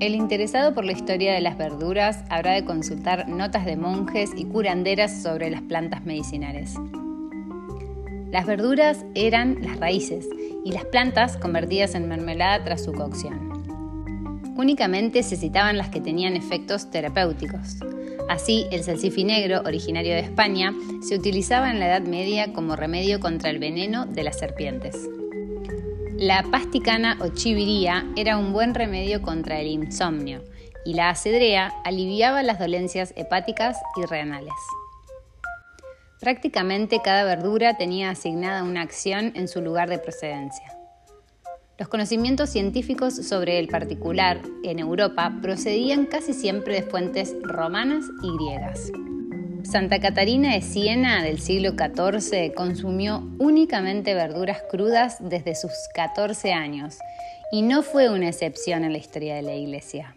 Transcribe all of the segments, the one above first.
El interesado por la historia de las verduras habrá de consultar notas de monjes y curanderas sobre las plantas medicinales. Las verduras eran las raíces y las plantas convertidas en mermelada tras su cocción. Únicamente se citaban las que tenían efectos terapéuticos. Así, el salsifinegro, originario de España, se utilizaba en la Edad Media como remedio contra el veneno de las serpientes. La pasticana o chiviría era un buen remedio contra el insomnio y la acedrea aliviaba las dolencias hepáticas y renales. Prácticamente cada verdura tenía asignada una acción en su lugar de procedencia. Los conocimientos científicos sobre el particular en Europa procedían casi siempre de fuentes romanas y griegas. Santa Catarina de Siena del siglo XIV consumió únicamente verduras crudas desde sus 14 años y no fue una excepción en la historia de la Iglesia.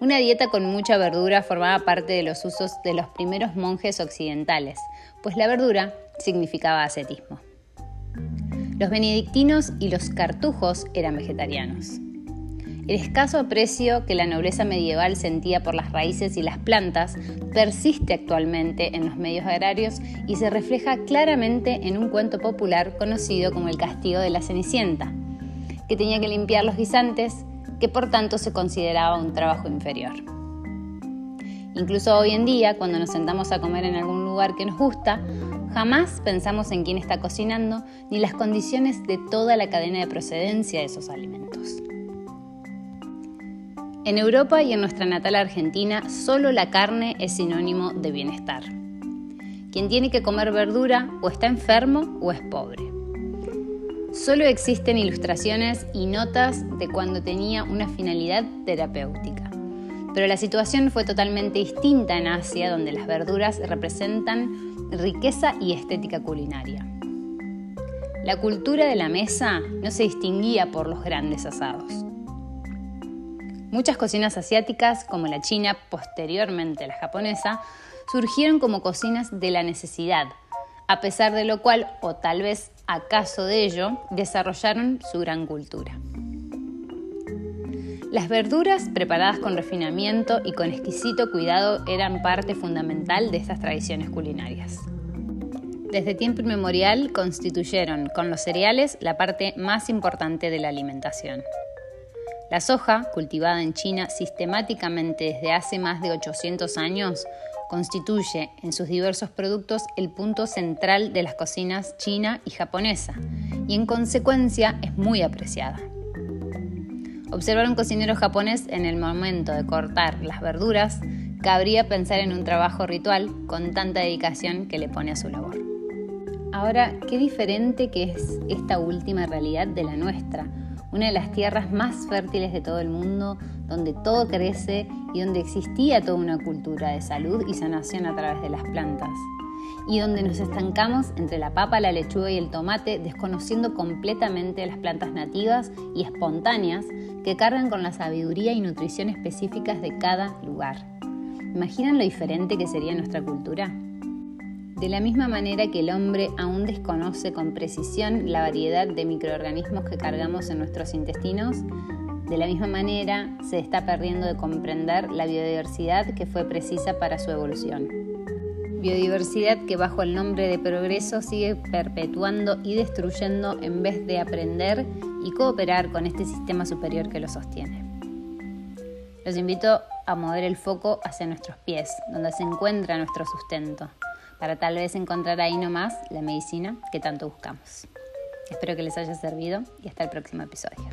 Una dieta con mucha verdura formaba parte de los usos de los primeros monjes occidentales, pues la verdura significaba ascetismo. Los benedictinos y los cartujos eran vegetarianos. El escaso aprecio que la nobleza medieval sentía por las raíces y las plantas persiste actualmente en los medios agrarios y se refleja claramente en un cuento popular conocido como el castigo de la Cenicienta, que tenía que limpiar los guisantes, que por tanto se consideraba un trabajo inferior. Incluso hoy en día, cuando nos sentamos a comer en algún lugar que nos gusta, jamás pensamos en quién está cocinando ni las condiciones de toda la cadena de procedencia de esos alimentos. En Europa y en nuestra natal Argentina, solo la carne es sinónimo de bienestar. Quien tiene que comer verdura o está enfermo o es pobre. Solo existen ilustraciones y notas de cuando tenía una finalidad terapéutica. Pero la situación fue totalmente distinta en Asia, donde las verduras representan riqueza y estética culinaria. La cultura de la mesa no se distinguía por los grandes asados. Muchas cocinas asiáticas, como la china, posteriormente la japonesa, surgieron como cocinas de la necesidad, a pesar de lo cual, o tal vez acaso de ello, desarrollaron su gran cultura. Las verduras preparadas con refinamiento y con exquisito cuidado eran parte fundamental de estas tradiciones culinarias. Desde tiempo inmemorial constituyeron con los cereales la parte más importante de la alimentación. La soja, cultivada en China sistemáticamente desde hace más de 800 años, constituye en sus diversos productos el punto central de las cocinas china y japonesa y en consecuencia es muy apreciada. Observar a un cocinero japonés en el momento de cortar las verduras cabría pensar en un trabajo ritual con tanta dedicación que le pone a su labor. Ahora, qué diferente que es esta última realidad de la nuestra, una de las tierras más fértiles de todo el mundo, donde todo crece y donde existía toda una cultura de salud y sanación a través de las plantas, y donde nos estancamos entre la papa, la lechuga y el tomate, desconociendo completamente las plantas nativas y espontáneas que cargan con la sabiduría y nutrición específicas de cada lugar. ¿Imaginan lo diferente que sería nuestra cultura? De la misma manera que el hombre aún desconoce con precisión la variedad de microorganismos que cargamos en nuestros intestinos, de la misma manera se está perdiendo de comprender la biodiversidad que fue precisa para su evolución. Biodiversidad que bajo el nombre de progreso sigue perpetuando y destruyendo en vez de aprender y cooperar con este sistema superior que lo sostiene. Los invito a mover el foco hacia nuestros pies, donde se encuentra nuestro sustento para tal vez encontrar ahí nomás la medicina que tanto buscamos. Espero que les haya servido y hasta el próximo episodio.